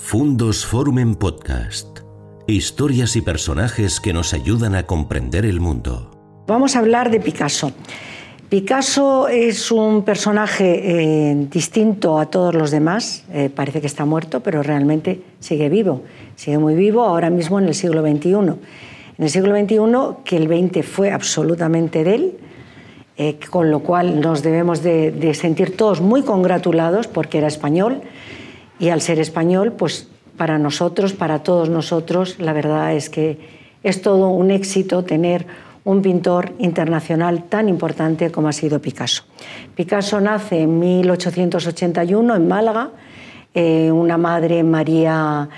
Fundos Forum en Podcast. Historias y personajes que nos ayudan a comprender el mundo. Vamos a hablar de Picasso. Picasso es un personaje eh, distinto a todos los demás. Eh, parece que está muerto, pero realmente sigue vivo. Sigue muy vivo ahora mismo en el siglo XXI. En el siglo XXI, que el XX fue absolutamente de él, eh, con lo cual nos debemos de, de sentir todos muy congratulados porque era español y al ser español, pues para nosotros, para todos nosotros, la verdad es que es todo un éxito tener un pintor internacional tan importante como ha sido Picasso. Picasso nace en 1881 en Málaga, eh, una madre María,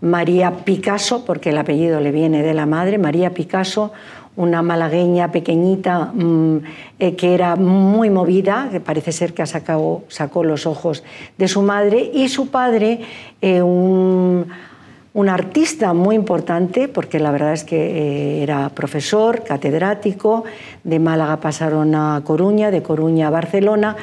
María Picasso, porque el apellido le viene de la madre, María Picasso, una malagueña pequeñita mm, eh, que era muy movida, que parece ser que sacado, sacó los ojos de su madre, y su padre, eh, un, artista muy importante, porque la verdad es que eh, era profesor, catedrático, de Málaga pasaron a Coruña, de Coruña a Barcelona,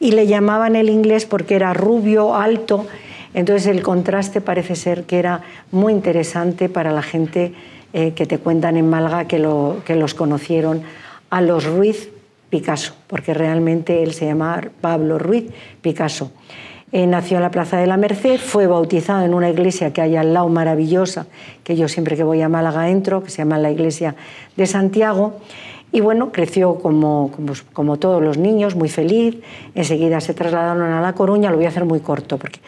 y le llamaban el inglés porque era rubio, alto, entonces el contraste parece ser que era muy interesante para la gente eh, que te cuentan en Málaga que, los conocieron a los Ruiz Picasso, porque realmente él se llama Pablo Ruiz Picasso. Eh, nació en la Plaza de la Merced, fue bautizado en una iglesia que hay al lado maravillosa, que yo siempre que voy a Málaga entro, que se llama la iglesia de Santiago. Y bueno, creció como, como, todos los niños, muy feliz. Enseguida se trasladaron a La Coruña, lo voy a hacer muy corto, porque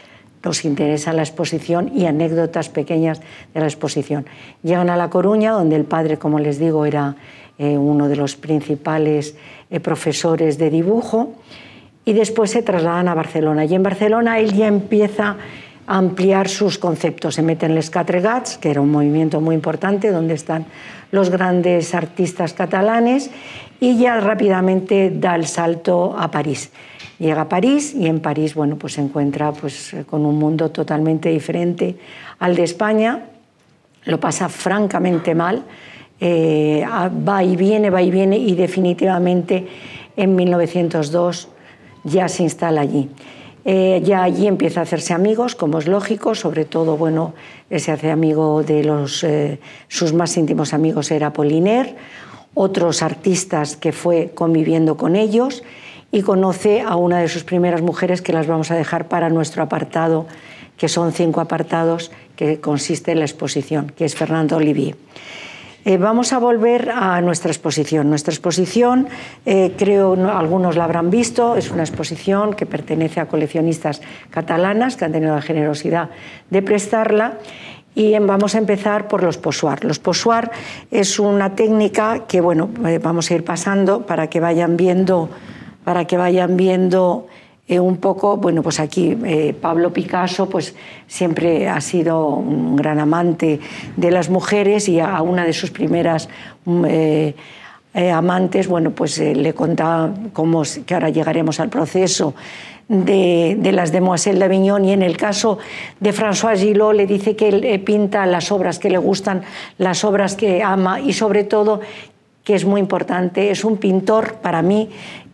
nos interesa la exposición y anécdotas pequeñas de la exposición. Llegan a La Coruña, donde el padre, como les digo, era eh, uno de los principales eh, profesores de dibujo, y después se trasladan a Barcelona. Y en Barcelona él ya empieza ampliar sus conceptos. Se mete en Les Catregats, que era un movimiento muy importante, donde están los grandes artistas catalanes, y ya rápidamente da el salto a París. Llega a París y en París bueno, pues se encuentra pues, con un mundo totalmente diferente al de España, lo pasa francamente mal, eh, va y viene, va y viene y definitivamente en 1902 ya se instala allí. Eh, ya allí empieza a hacerse amigos, como es lógico, sobre todo, bueno, se hace amigo de los, eh, sus más íntimos amigos era Poliner, otros artistas que fue conviviendo con ellos y conoce a una de sus primeras mujeres que las vamos a dejar para nuestro apartado, que son cinco apartados que consiste en la exposición, que es Fernando Olivier. Eh, vamos a volver a nuestra exposición. Nuestra exposición, eh, creo algunos la habrán visto, es una exposición que pertenece a coleccionistas catalanas que han tenido la generosidad de prestarla. Y vamos a empezar por los posoir. Los posoir es una técnica que, bueno, eh, vamos a ir pasando para que vayan viendo para que vayan viendo eh, un poco, bueno, pues aquí eh, Pablo Picasso pues siempre ha sido un gran amante de las mujeres y a una de sus primeras mm, eh, amantes, bueno, pues le contaba cómo, que ahora llegaremos al proceso de, de, las Demoiselles d'Avignon y en el caso de François Gillot le dice que él pinta las obras que le gustan, las obras que ama y sobre todo que es muy importante, es un pintor para mí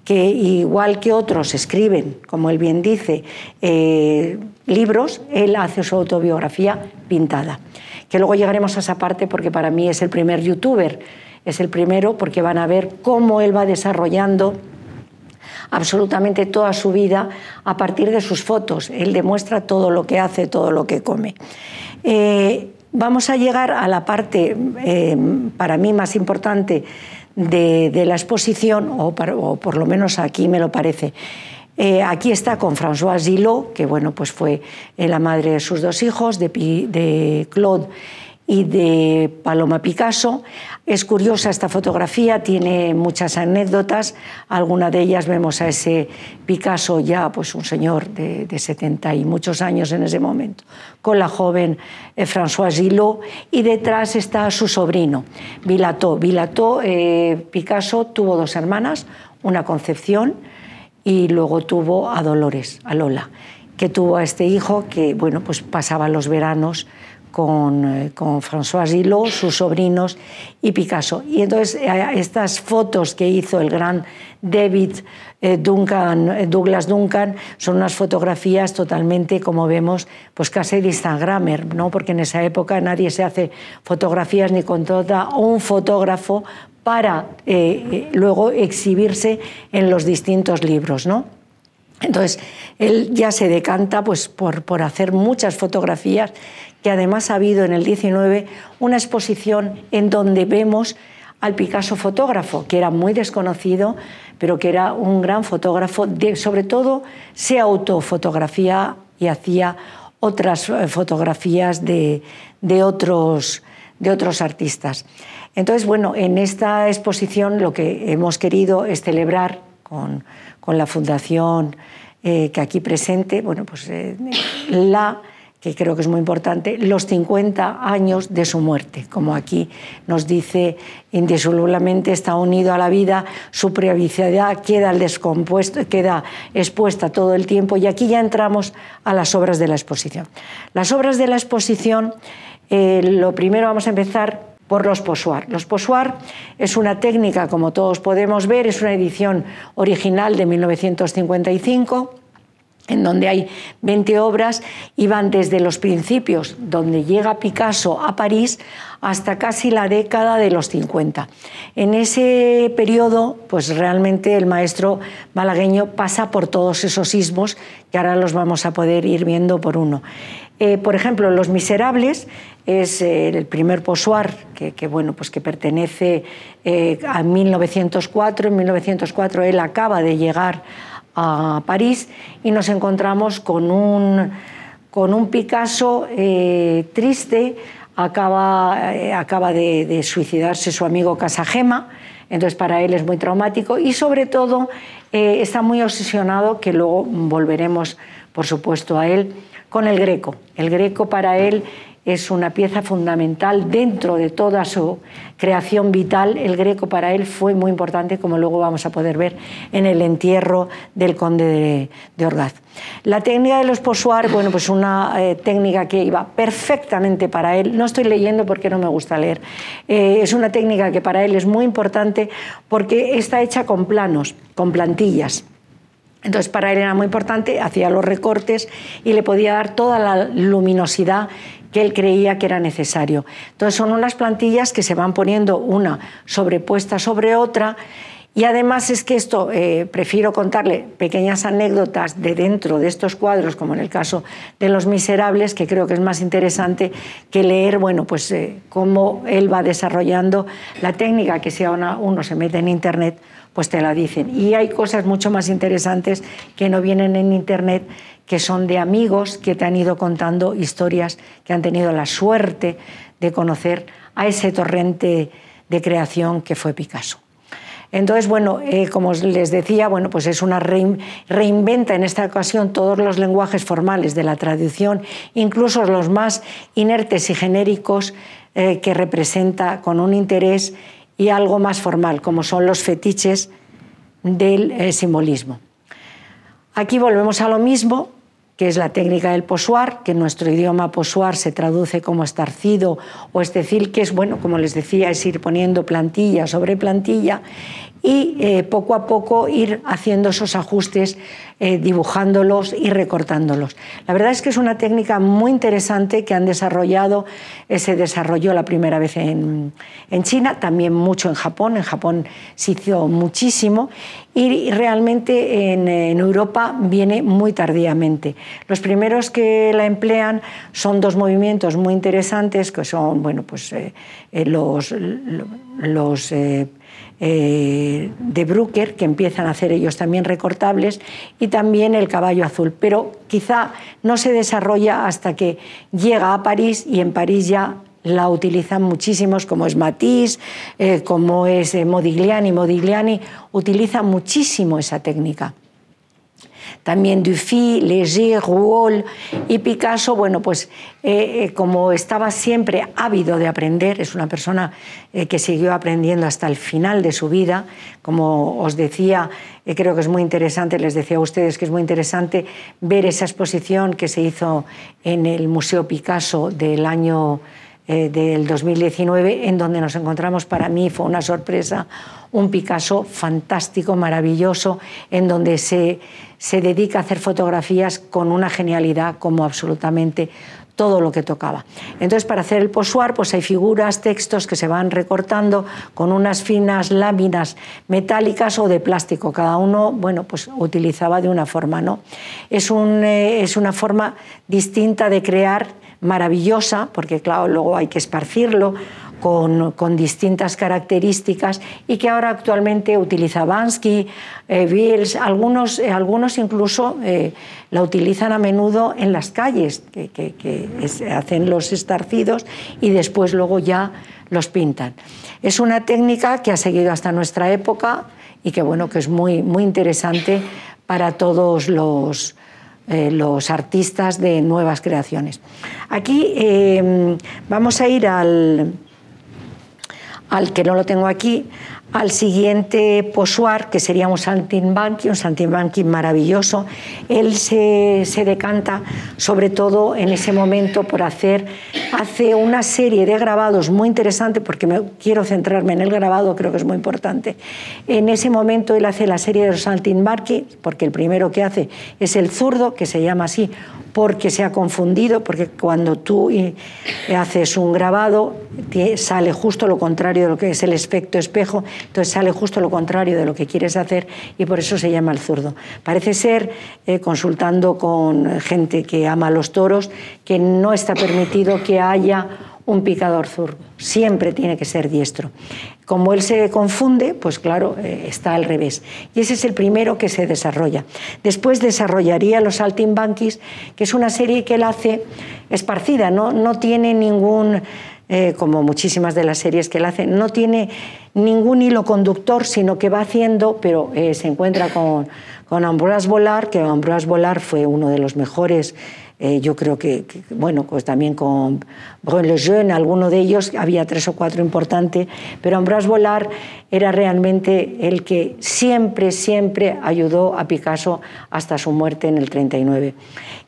que igual que otros escriben, como él bien dice, eh, libros, él hace su autobiografía pintada. Que luego llegaremos a esa parte porque para mí es el primer youtuber, es el primero porque van a ver cómo él va desarrollando absolutamente toda su vida a partir de sus fotos. Él demuestra todo lo que hace, todo lo que come. Eh, vamos a llegar a la parte, eh, para mí, más importante de, la exposición, o, por lo menos aquí me lo parece. Eh, aquí está con François Gillot, que bueno, pues fue la madre de sus dos hijos, de, de Claude y de Paloma Picasso. Es curiosa esta fotografía, tiene muchas anécdotas. Alguna de ellas vemos a ese Picasso ya, pues un señor de, de 70 y muchos años en ese momento, con la joven eh, François Gillot y detrás está su sobrino, Vilató. Vilató, eh, Picasso tuvo dos hermanas, una Concepción y luego tuvo a Dolores, a Lola, que tuvo a este hijo que bueno, pues pasaba los veranos con, eh, con François Gillot, sus sobrinos y Picasso. Y entonces eh, estas fotos que hizo el gran David eh, Douglas Duncan son unas fotografías totalmente, como vemos, pues casi de Instagramer, ¿no? porque en esa época nadie se hace fotografías ni con toda un fotógrafo para luego exhibirse en los distintos libros. ¿no? Entonces, él ya se decanta pues, por, por hacer muchas fotografías que además ha habido en el 19 una exposición en donde vemos al Picasso fotógrafo, que era muy desconocido, pero que era un gran fotógrafo, sobre todo se autofotografía y hacía otras eh, fotografías de, otros, de otros artistas. Entonces, bueno, en esta exposición lo que hemos querido es celebrar con, la fundación eh, que aquí presente, bueno, pues eh, la que creo que es muy importante, los 50 años de su muerte. Como aquí nos dice, indisolublemente está unido a la vida, su privacidad queda, descompuesto, queda expuesta todo el tiempo y aquí ya entramos a las obras de la exposición. Las obras de la exposición, eh, lo primero vamos a empezar por los posoir. Los posoir es una técnica, como todos podemos ver, es una edición original de 1955 en donde hay 20 obras y van desde los principios, donde llega Picasso a París, hasta casi la década de los 50. En ese periodo, pues realmente el maestro malagueño pasa por todos esos sismos que ahora los vamos a poder ir viendo por uno. Eh, por ejemplo, Los Miserables es eh, el primer posoir que, bueno, pues que pertenece eh, a 1904. En 1904 él acaba de llegar a París y nos encontramos con un, con un Picasso triste, acaba, acaba de, suicidarse su amigo Casagema, entonces para él es muy traumático y sobre todo está muy obsesionado, que luego volveremos por supuesto a él, con el greco. El greco para él es una pieza fundamental dentro de toda su creación vital. El greco para él fue muy importante, como luego vamos a poder ver en el entierro del conde de, Orgaz. La técnica de los posoir, bueno, pues una eh, técnica que iba perfectamente para él. No estoy leyendo porque no me gusta leer. Eh, es una técnica que para él es muy importante porque está hecha con planos, con plantillas. Entonces para él era muy importante, hacía los recortes y le podía dar toda la luminosidad que él creía que era necesario. Entonces son unas plantillas que se van poniendo una sobrepuesta sobre otra y además es que esto, eh, prefiero contarle pequeñas anécdotas de dentro de estos cuadros, como en el caso de Los Miserables, que creo que es más interesante que leer, bueno, pues eh, cómo él va desarrollando la técnica, que si uno se mete en Internet, pues te la dicen. Y hay cosas mucho más interesantes que no vienen en Internet que son de amigos que te han ido contando historias que han tenido la suerte de conocer a ese torrente de creación que fue Picasso. Entonces, bueno, eh, como les decía, bueno, pues es una reinventa en esta ocasión todos los lenguajes formales de la traducción, incluso los más inertes y genéricos eh, que representa con un interés y algo más formal, como son los fetiches del eh, simbolismo. Aquí volvemos a lo mismo, que es la técnica del posuar, que en nuestro idioma posuar se traduce como estarcido o es decir, que es, bueno, como les decía, es ir poniendo plantilla sobre plantilla y eh, poco a poco ir haciendo esos ajustes, eh, dibujándolos y recortándolos. La verdad es que es una técnica muy interesante que han desarrollado, eh, se desarrolló la primera vez en, China, también mucho en Japón, en Japón se hizo muchísimo y realmente en, Europa viene muy tardíamente. Los primeros que la emplean son dos movimientos muy interesantes que son bueno, pues, los, los eh, de Brooker, que empiezan a hacer ellos también recortables, y también el caballo azul. Pero quizá no se desarrolla hasta que llega a París y en París ya la utilizan muchísimos, como es Matisse, eh, como es eh, Modigliani. Modigliani utiliza muchísimo esa técnica. También Dufy, Léger, Rouault y Picasso, bueno, pues eh, eh, como estaba siempre ávido de aprender, es una persona eh, que siguió aprendiendo hasta el final de su vida, como os decía, creo que es muy interesante, les decía a ustedes que es muy interesante ver esa exposición que se hizo en el Museo Picasso del año del 2019, en donde nos encontramos, para mí fue una sorpresa, un Picasso fantástico, maravilloso, en donde se, se dedica a hacer fotografías con una genialidad como absolutamente todo lo que tocaba. Entonces, para hacer el posuar, pues hay figuras, textos que se van recortando con unas finas láminas metálicas o de plástico. Cada uno, bueno, pues utilizaba de una forma, ¿no? Es, un, eh, es una forma distinta de crear, maravillosa, porque claro, luego hay que esparcirlo, con, distintas características y que ahora actualmente utiliza Bansky, eh, algunos, eh, algunos incluso eh, la utilizan a menudo en las calles, que, hacen los estarcidos y después luego ya los pintan. Es una técnica que ha seguido hasta nuestra época y que, bueno, que es muy, muy interesante para todos los, eh, los artistas de nuevas creaciones. Aquí vamos a ir al, al que no lo tengo aquí, al siguiente posuar, que sería un saltimbanqui, un saltimbanqui maravilloso. Él se, decanta sobre todo en ese momento por hacer, hace una serie de grabados muy interesante, porque me, quiero centrarme en el grabado, creo que es muy importante. En ese momento él hace la serie de los saltimbanqui, porque el primero que hace es el zurdo, que se llama así, porque se ha confundido, porque cuando tú eh, haces un grabado sale justo lo contrario de lo que es el efecto espejo, entonces sale justo lo contrario de lo que quieres hacer y por eso se llama el zurdo. Parece ser, eh, consultando con gente que ama los toros, que no está permitido que haya un picador zurdo, siempre tiene que ser diestro. Como él se confunde, pues claro, eh, está al revés. Y ese es el primero que se desarrolla. Después desarrollaría los saltimbanquis, que es una serie que él hace esparcida, no, no tiene ningún, eh, como muchísimas de las series que él hace, no tiene ningún hilo conductor, sino que va haciendo, pero eh, se encuentra con, con Ambroise Volar, que Ambroise Volar fue uno de los mejores eh, yo creo que, bueno, pues también con Brun Lejeune, alguno de ellos, había tres o cuatro importantes, pero Ambroise Vollard era realmente el que siempre, siempre ayudó a Picasso hasta su muerte en el 39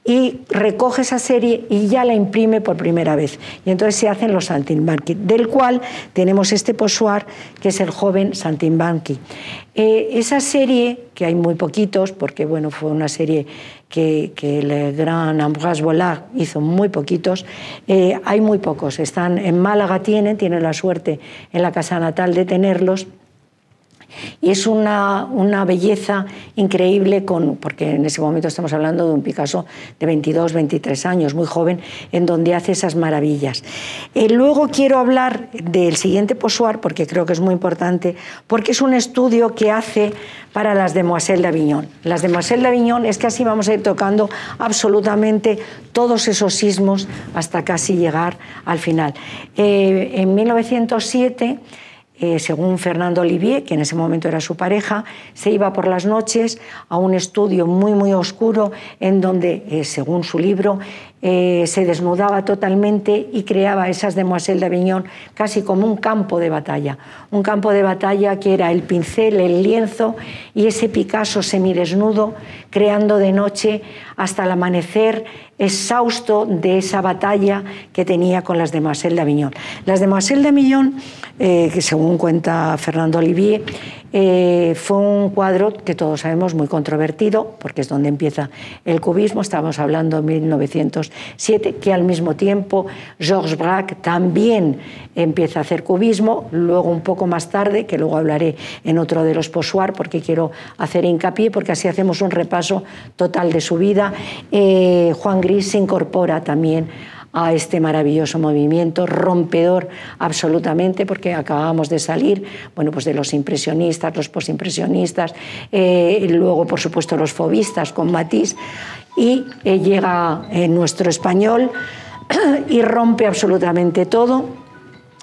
y recoge esa serie y ya la imprime por primera vez. Y entonces se hacen los Saltimbanqui, del cual tenemos este posuar que es el joven Saltimbanqui. Eh, esa serie, que hay muy poquitos, porque bueno, fue una serie que, el gran Ambroise Vollard hizo muy poquitos, eh, hay muy pocos. Están en Málaga, tienen, tienen la suerte en la casa natal de tenerlos y es una, una, belleza increíble, con, porque en ese momento estamos hablando de un Picasso de 22, 23 años, muy joven, en donde hace esas maravillas. Eh, luego quiero hablar del siguiente posuar, porque creo que es muy importante, porque es un estudio que hace para las Demoiselles d'Avignon. Las Demoiselles d'Avignon es que así vamos a ir tocando absolutamente todos esos sismos hasta casi llegar al final. Eh, en 1907 eh, según Fernando Olivier, que en ese momento era su pareja, se iba por las noches a un estudio muy, muy oscuro en donde, eh, según su libro, eh, se desnudaba totalmente y creaba esas demoiselles d'Avignon casi como un campo de batalla. Un campo de batalla que era el pincel, el lienzo y ese Picasso semidesnudo, creando de noche hasta el amanecer exhausto de esa batalla que tenía con las demoiselles d'Avignon. Las demoiselles d'Avignon, eh, que según cuenta Fernando Olivier, eh, fue un cuadro que todos sabemos muy controvertido, porque es donde empieza el cubismo, estamos hablando de 1907, que al mismo tiempo Georges Braque también empieza a hacer cubismo, luego un poco más tarde, que luego hablaré en otro de los posuar, porque quiero hacer hincapié, porque así hacemos un repaso total de su vida. Eh, Juan Gris se incorpora también a este maravilloso movimiento, rompedor absolutamente, porque acabamos de salir bueno, pues de los impresionistas, los posimpresionistas, eh, luego, por supuesto, los fobistas con Matisse, y eh, llega nuestro español y rompe absolutamente todo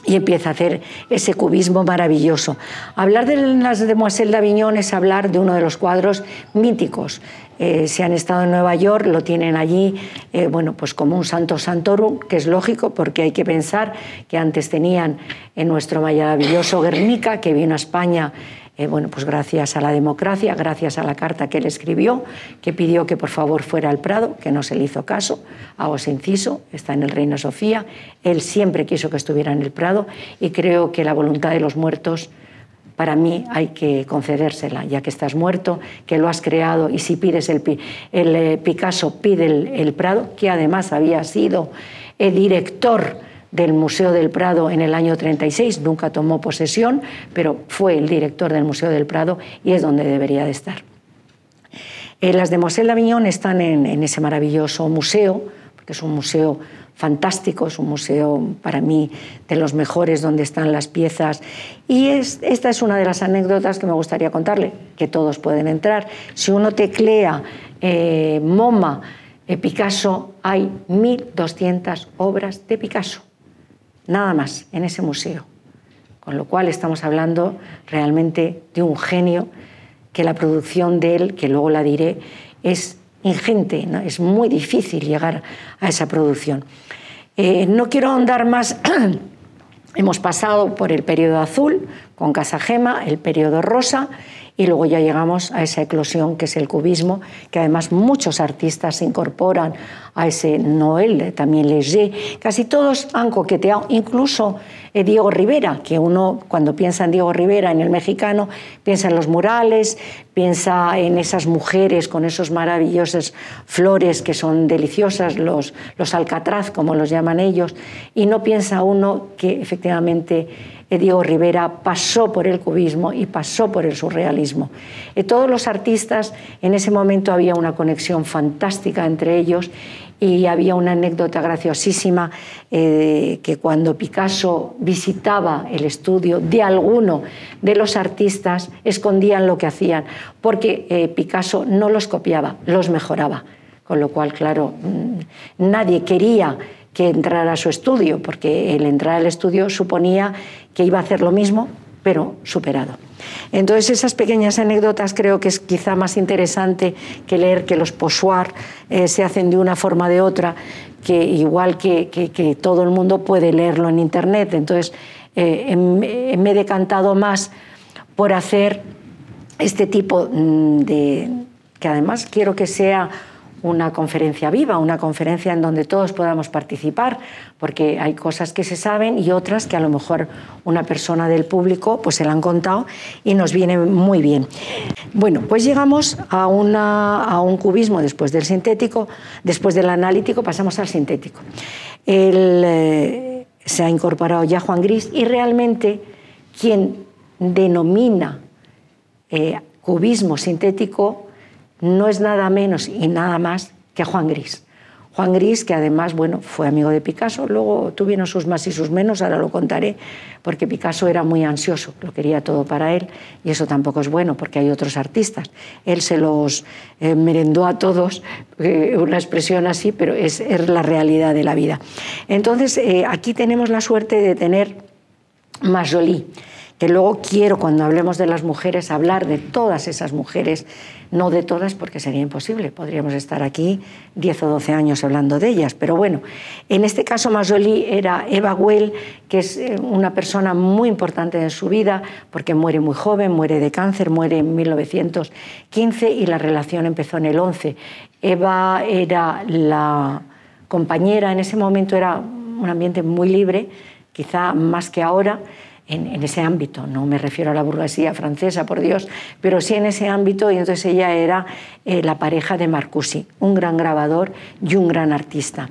y empieza a hacer ese cubismo maravilloso. Hablar de las Demoiselles d'Avignon es hablar de uno de los cuadros míticos Eh, si han estado en Nueva York, lo tienen allí, eh, bueno, pues como un santo santorum, que es lógico porque hay que pensar que antes tenían en nuestro maravilloso Guernica, que vino a España eh, bueno, pues gracias a la democracia, gracias a la carta que él escribió, que pidió que por favor fuera al Prado, que no se le hizo caso, hago ese inciso, está en el Reino Sofía, él siempre quiso que estuviera en el Prado y creo que la voluntad de los muertos para mí hay que concedérsela, ya que estás muerto, que lo has creado y si pides el, eh, Picasso pide el, Prado, que además había sido el director del Museo del Prado en el año 36, nunca tomó posesión, pero fue el director del Museo del Prado y es donde debería de estar. Eh, las de Mosel Lavignon están en, ese maravilloso museo, porque es un museo fantástico, es un museo para mí de los mejores donde están las piezas. Y es, esta es una de las anécdotas que me gustaría contarle, que todos pueden entrar. Si uno teclea eh, MoMA, eh, Picasso, hay 1.200 obras de Picasso nada más en ese museo. Con lo cual estamos hablando realmente de un genio que la producción de él, que luego la diré, es ingente, es muy difícil llegar a esa producción. Eh, no quiero ahondar más, hemos pasado por el periodo azul con Casa Gema, el periodo rosa, y luego ya llegamos a esa eclosión que es el cubismo, que además muchos artistas incorporan a ese Noel, también Léger, casi todos han coqueteado, incluso eh, Diego Rivera, que uno cuando piensa en Diego Rivera, en el mexicano, piensa en los murales, piensa en esas mujeres con esos maravillosos flores que son deliciosas, los, los alcatraz, como los llaman ellos, y no piensa uno que efectivamente Diego Rivera pasó por el cubismo y pasó por el surrealismo. Y todos los artistas, en ese momento había una conexión fantástica entre ellos y había una anécdota graciosísima eh, que cuando Picasso visitaba el estudio de alguno de los artistas, escondían lo que hacían, porque eh, Picasso no los copiaba, los mejoraba. Con lo cual, claro, mm, nadie quería que entrara a su estudio, porque el entrar al estudio suponía que iba a hacer lo mismo, pero superado. Entonces esas pequeñas anécdotas creo que es quizá más interesante que leer que los posoir eh, se hacen de una forma o de otra, que igual que, que, todo el mundo puede leerlo en Internet. Entonces eh, me he decantado más por hacer este tipo mm, de... que además quiero que sea una conferencia viva, una conferencia en donde todos podamos participar, porque hay cosas que se saben y otras que a lo mejor una persona del público pues se la han contado y nos viene muy bien. Bueno, pues llegamos a, un cubismo después del sintético, después del analítico pasamos al sintético. Eh, se ha incorporado ya Juan Gris y realmente quien denomina eh, cubismo sintético no es nada menos y nada más que Juan Gris. Juan Gris, que además bueno, fue amigo de Picasso, luego tuvieron sus más y sus menos, ahora lo contaré, porque Picasso era muy ansioso, lo quería todo para él, y eso tampoco es bueno, porque hay otros artistas. Él se los eh, merendó a todos, eh, una expresión así, pero es, la realidad de la vida. Entonces, eh, aquí tenemos la suerte de tener Majolí, que luego quiero, cuando hablemos de las mujeres, hablar de todas esas mujeres no de todas porque sería imposible, podríamos estar aquí 10 o 12 años hablando de ellas, pero bueno, en este caso Masoli era Eva Well, que es eh, una persona muy importante en su vida porque muere muy joven, muere de cáncer, muere en 1915 y la relación empezó en el 11. Eva era la compañera, en ese momento era un ambiente muy libre, quizá más que ahora, en, ese ámbito, no me refiero a la burguesía francesa, por Dios, pero sí en ese ámbito, y entonces ella era eh, la pareja de Marcuse, un gran grabador y un gran artista.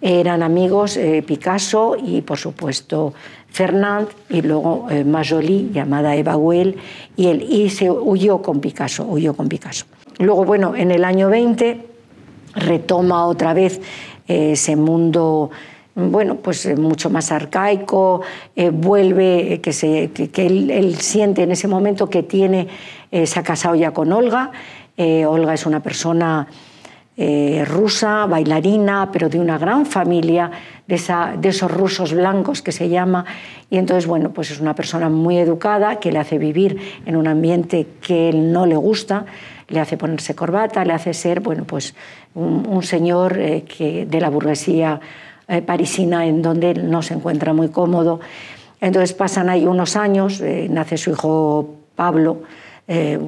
Eran amigos eh, Picasso y, por supuesto, Fernand, y luego eh, Majoli, llamada Eva Well, y él, y se huyó con Picasso, huyó con Picasso. Luego, bueno, en el año 20 retoma otra vez ese mundo bueno, pues eh, mucho más arcaico, eh, vuelve, eh, que, se, que, él, siente en ese momento que tiene, se ha casado ya con Olga, Olga es una persona rusa, bailarina, pero de una gran familia, de, de, esos rusos blancos que se llama. Y entonces, bueno, pues es una persona muy educada que le hace vivir en un ambiente que él no le gusta, le hace ponerse corbata, le hace ser, bueno, pues un, señor que, de la burguesía eh, parisina en donde él no se encuentra muy cómodo. Entonces pasan ahí unos años, nace su hijo Pablo, eh,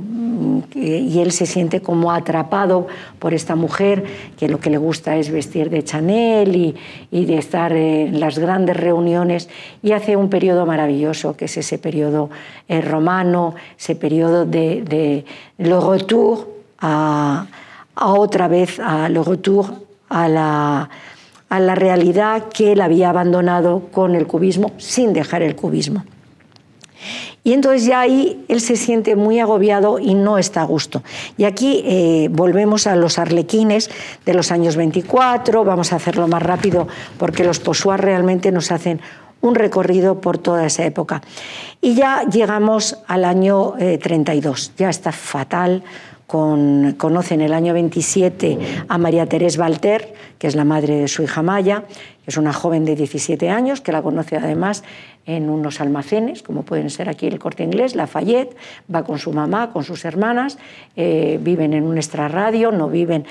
y él se siente como atrapado por esta mujer que lo que le gusta es vestir de Chanel y, de estar en las grandes reuniones y hace un periodo maravilloso que es ese periodo eh, romano, ese periodo de, de le retour a, otra vez, a le retour a la, a la realidad que él había abandonado con el cubismo sin dejar el cubismo. Y entonces ya ahí él se siente muy agobiado y no está a gusto. Y aquí eh, volvemos a los arlequines de los años 24, vamos a hacerlo más rápido porque los posuar realmente nos hacen un recorrido por toda esa época. Y ya llegamos al año 32, eh, ya está fatal, con, conoce en el año 27 a María Teresa Walter, que es la madre de su hija Maya, es una joven de 17 años que la conoce además en unos almacenes, como pueden ser aquí el Corte Inglés, Lafayette, va con su mamá, con sus hermanas, eh, viven en un extrarradio, no viven.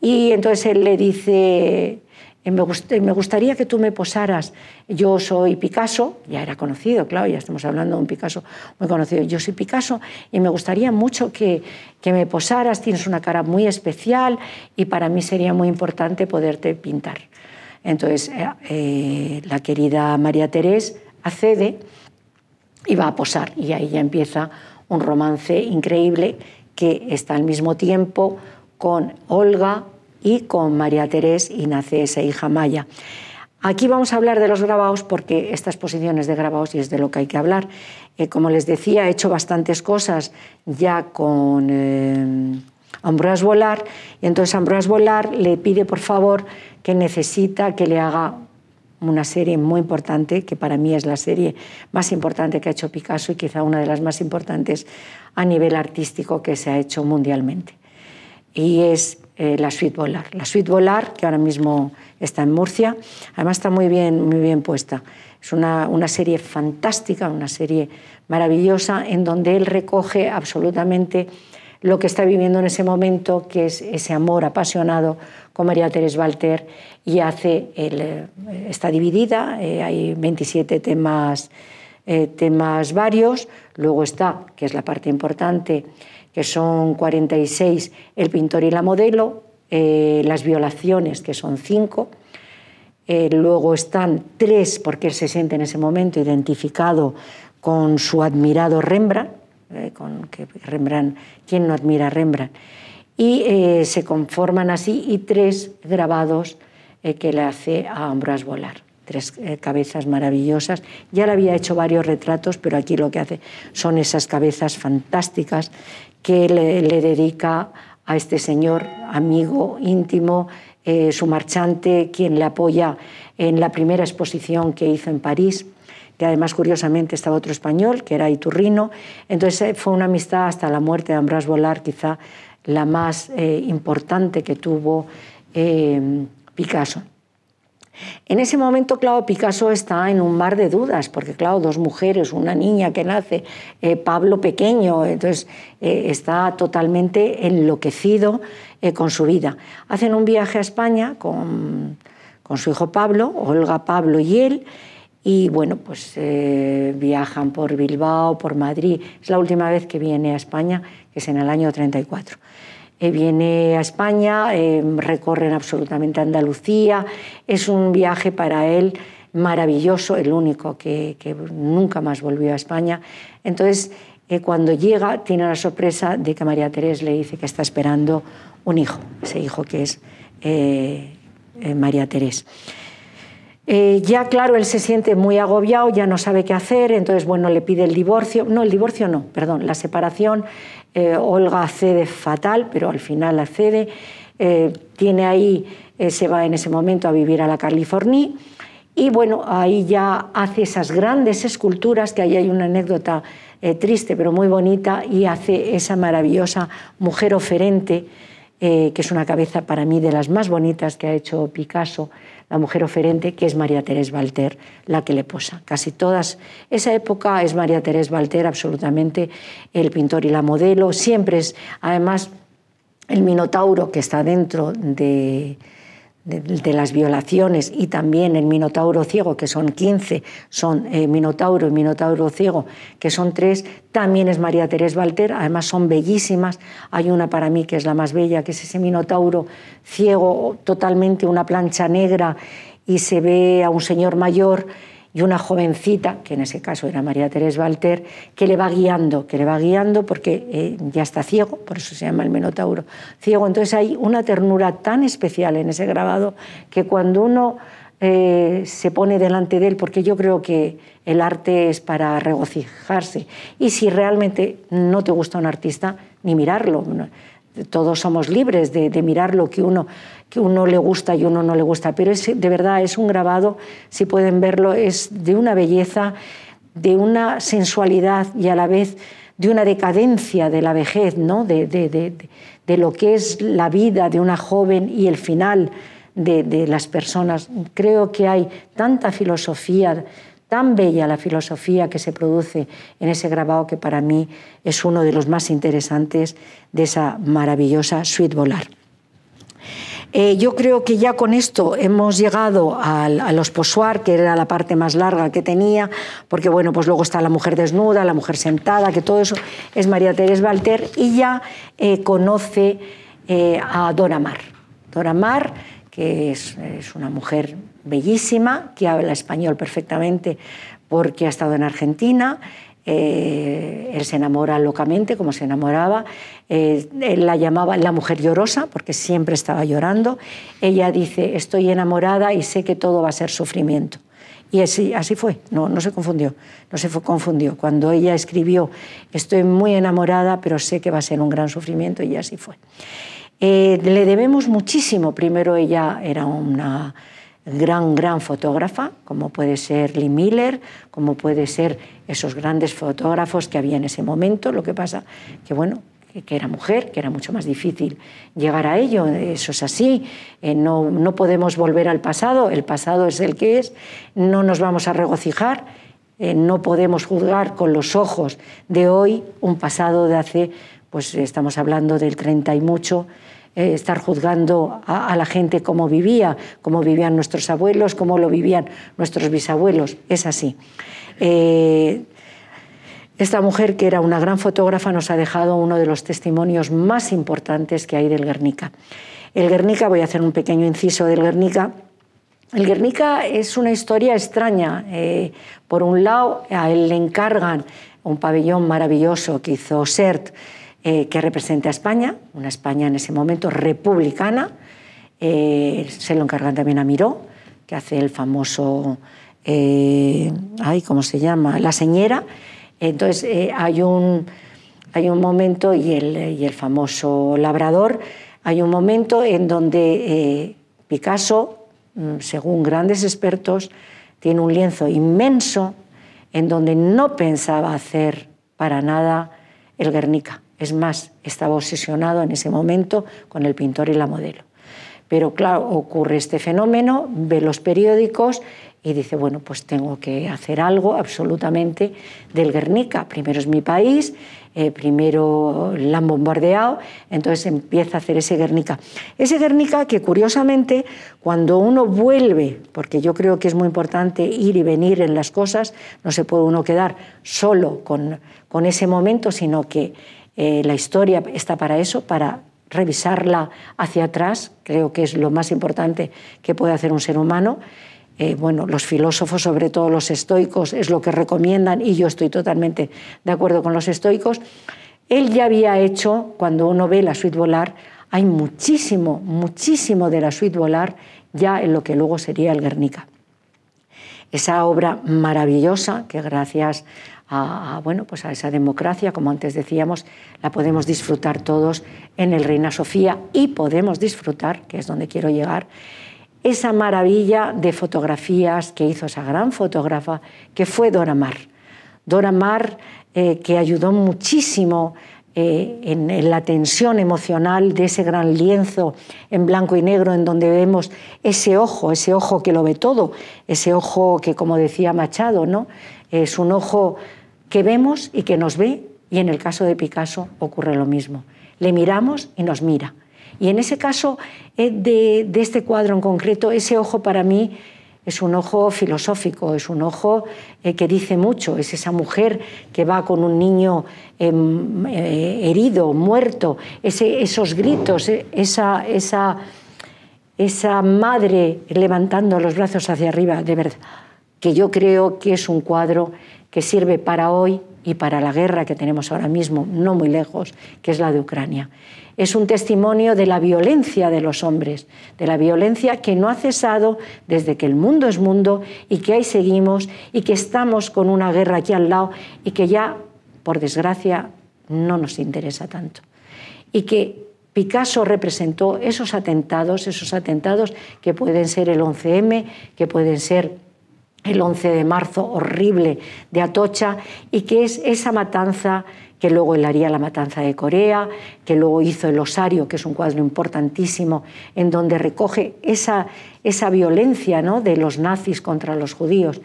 Y entonces él le dice, eh, me, gustaría que tú me posaras, yo soy Picasso, ya era conocido, claro, ya estamos hablando de un Picasso muy conocido, yo soy Picasso y me gustaría mucho que, que me posaras, tienes una cara muy especial y para mí sería muy importante poderte pintar. Entonces, eh, la querida María Teresa accede y va a posar. Y ahí ya empieza un romance increíble que está al mismo tiempo con Olga y con María Teresa y nace esa hija Maya. Aquí vamos a hablar de los grabados porque estas posiciones de grabados y es de lo que hay que hablar. Eh, como les decía, he hecho bastantes cosas ya con eh, Ambroise Volar y entonces Ambroise Volar le pide por favor que necesita que le haga una serie muy importante, que para mí es la serie más importante que ha hecho Picasso y quizá una de las más importantes a nivel artístico que se ha hecho mundialmente. Y es eh, la Suite Volar. La Suite Volar, que ahora mismo está en Murcia, además está muy bien, muy bien puesta. Es una, una serie fantástica, una serie maravillosa, en donde él recoge absolutamente lo que está viviendo en ese momento, que es ese amor apasionado con María Teresa Walter, y hace eh, está dividida, eh, hay 27 temas, temas varios, luego está, que es la parte importante, que son 46, el pintor y la modelo, las violaciones, que son cinco, luego están tres, porque él se siente en ese momento identificado con su admirado Rembrandt, eh, con que Rembrandt, ¿quién no admira a Rembrandt? Y eh, se conforman así y tres grabados eh, que le hace a Ambroise Volar. Tres cabezas maravillosas. Ya le había hecho varios retratos, pero aquí lo que hace son esas cabezas fantásticas que le, dedica a este señor, amigo íntimo, su marchante, quien le apoya en la primera exposición que hizo en París que además curiosamente estaba otro español, que era Iturrino. Entonces eh, fue una amistad hasta la muerte de Ambras Volar, quizá la más eh, importante que tuvo eh, Picasso. En ese momento, claro, Picasso está en un mar de dudas, porque, claro, dos mujeres, una niña que nace, Pablo pequeño, entonces está totalmente enloquecido con su vida. Hacen un viaje a España con, con su hijo Pablo, Olga, Pablo y él, y bueno, pues eh, viajan por Bilbao, por Madrid. Es la última vez que viene a España, que es en el año 34. Eh, viene a España, eh, recorren absolutamente Andalucía. Es un viaje para él maravilloso, el único que, nunca más volvió a España. Entonces, cuando llega, tiene la sorpresa de que María Teresa le dice que está esperando un hijo, ese hijo que es María Teresa. Eh, ya, claro, él se siente muy agobiado, ya no sabe qué hacer, entonces, bueno, le pide el divorcio. No, el divorcio no, perdón, la separación. Eh, Olga cede fatal, pero al final accede. Eh, tiene ahí, se va en ese momento a vivir a la California. Y bueno, ahí ya hace esas grandes esculturas, que ahí hay una anécdota triste pero muy bonita, y hace esa maravillosa mujer oferente eh, que es una cabeza para mí de las más bonitas que ha hecho Picasso, la mujer oferente, que es María Teresa Valter, la que le posa. Casi todas, esa época es María Teresa Valter absolutamente el pintor y la modelo, siempre es, además, el Minotauro que está dentro de, de, las violaciones y también el Minotauro ciego, que son 15, son eh, Minotauro y Minotauro ciego, que son tres, también es María Teresa Valter, además son bellísimas. Hay una para mí que es la más bella, que es ese Minotauro ciego, totalmente una plancha negra y se ve a un señor mayor y una jovencita, que en ese caso era María Teresa Walter, que le va guiando, que le va guiando porque eh, ya está ciego, por eso se llama el Minotauro ciego. Entonces hay una ternura tan especial en ese grabado que cuando uno eh, se pone delante de él, porque yo creo que el arte es para regocijarse, y si realmente no te gusta un artista, ni mirarlo todos somos libres de, mirar lo que uno, que uno le gusta y uno no le gusta, pero es, de verdad es un grabado, si pueden verlo, es de una belleza, de una sensualidad y a la vez de una decadencia de la vejez, ¿no? de, de lo que es la vida de una joven y el final de, las personas. Creo que hay tanta filosofía tan bella la filosofía que se produce en ese grabado que para mí es uno de los más interesantes de esa maravillosa suite volar. Eh, yo creo que ya con esto hemos llegado a, los posoir, que era la parte más larga que tenía, porque bueno, pues luego está la mujer desnuda, la mujer sentada, que todo eso es María Teresa Walter, y ya eh, conoce eh, a Dora Maar. Dora Maar, que es una mujer bellísima, que habla español perfectamente porque ha estado en Argentina. Eh, él se enamora locamente, como se enamoraba. Eh, él la llamaba la mujer llorosa, porque siempre estaba llorando. Ella dice, estoy enamorada y sé que todo va a ser sufrimiento. Y así, así fue, no, no se confundió, no se confundió. Cuando ella escribió, estoy muy enamorada, pero sé que va a ser un gran sufrimiento, y así fue. Eh, le debemos muchísimo. Primero ella era una gran, gran fotógrafa, como puede ser Lee Miller, como puede ser esos grandes fotógrafos que había en ese momento. Lo que pasa que, bueno, que era mujer, que era mucho más difícil llegar a ello. Eso es así. Eh, no, no podemos volver al pasado. El pasado es el que es. No nos vamos a regocijar. Eh, no podemos juzgar con los ojos de hoy un pasado de hace, pues estamos hablando del 30 y mucho, eh, estar juzgando a, la gente cómo vivía, cómo vivían nuestros abuelos, cómo lo vivían nuestros bisabuelos. Es así. Eh, esta mujer, que era una gran fotógrafa, nos ha dejado uno de los testimonios más importantes que hay del Guernica. El Guernica, voy a hacer un pequeño inciso del Guernica. El Guernica es una historia extraña. Eh, por un lado, a él le encargan un pabellón maravilloso que hizo Sert eh, que represente a España, una España en ese momento republicana. Eh, se lo encargan también a Miró, que hace el famoso, eh, ay, ¿cómo se llama? La señera. Entonces hay, un, hay un momento, y el, y el famoso labrador, hay un momento en donde Picasso, mm, según grandes expertos, tiene un lienzo inmenso en donde no pensaba hacer para nada el Guernica. Es más, estaba obsesionado en ese momento con el pintor y la modelo. Pero claro, ocurre este fenómeno, ve los periódicos y dice, bueno, pues tengo que hacer algo absolutamente del Guernica. Primero es mi país, eh, primero la han bombardeado, entonces empieza a hacer ese Guernica. Ese Guernica que curiosamente cuando uno vuelve, porque yo creo que es muy importante ir y venir en las cosas, no se puede uno quedar solo con, con ese momento, sino que eh, la historia está para eso, para revisarla hacia atrás, creo que es lo más importante que puede hacer un ser humano. Eh, bueno, los filósofos, sobre todo los estoicos, es lo que recomiendan y yo estoy totalmente de acuerdo con los estoicos. Él ya había hecho, cuando uno ve la suite volar, hay muchísimo, muchísimo de la suite volar ya en lo que luego sería el Guernica. Esa obra maravillosa que gracias a, bueno, pues a esa democracia, como antes decíamos, la podemos disfrutar todos en el Reina Sofía y podemos disfrutar, que es donde quiero llegar, esa maravilla de fotografías que hizo esa gran fotógrafa que fue Dora Maar. Dora Maar, eh, que ayudó muchísimo eh, en, la tensión emocional de ese gran lienzo en blanco y negro en donde vemos ese ojo, ese ojo que lo ve todo, ese ojo que, como decía Machado, ¿no? es un ojo que vemos y que nos ve, y en el caso de Picasso ocurre lo mismo. Le miramos y nos mira. Y en ese caso eh, de, de este cuadro en concreto, ese ojo para mí es un ojo filosófico, es un ojo eh, que dice mucho, es esa mujer que va con un niño em, eh, herido, muerto, esos gritos, eh, esa, esa, esa madre levantando los brazos hacia arriba, de verdad, que yo creo que es un cuadro que sirve para hoy y para la guerra que tenemos ahora mismo, no muy lejos, que es la de Ucrania es un testimonio de la violencia de los hombres, de la violencia que no ha cesado desde que el mundo es mundo y que ahí seguimos y que estamos con una guerra aquí al lado y que ya, por desgracia, no nos interesa tanto. Y que Picasso representó esos atentados, esos atentados que pueden ser el 11M, que pueden ser el 11 de marzo horrible de Atocha y que es esa matanza que luego él haría la matanza de Corea, que luego hizo el Osario, que es un cuadro importantísimo, en donde recoge esa, esa violencia ¿no? de los nazis contra los judíos.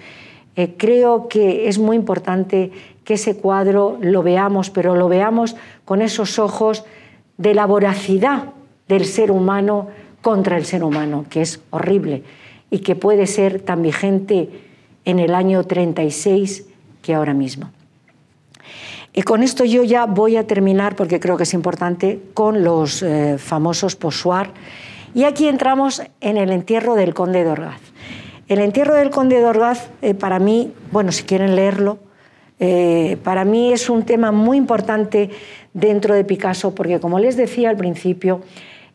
Eh, creo que es muy importante que ese cuadro lo veamos, pero lo veamos con esos ojos de la voracidad del ser humano contra el ser humano, que es horrible y que puede ser tan vigente en el año 36 que ahora mismo. Y con esto yo ya voy a terminar, porque creo que es importante, con los eh, famosos posoir. Y aquí entramos en el entierro del conde de Orgaz. El entierro del conde de Orgaz, eh, para mí, bueno, si quieren leerlo, eh, para mí es un tema muy importante dentro de Picasso, porque como les decía al principio,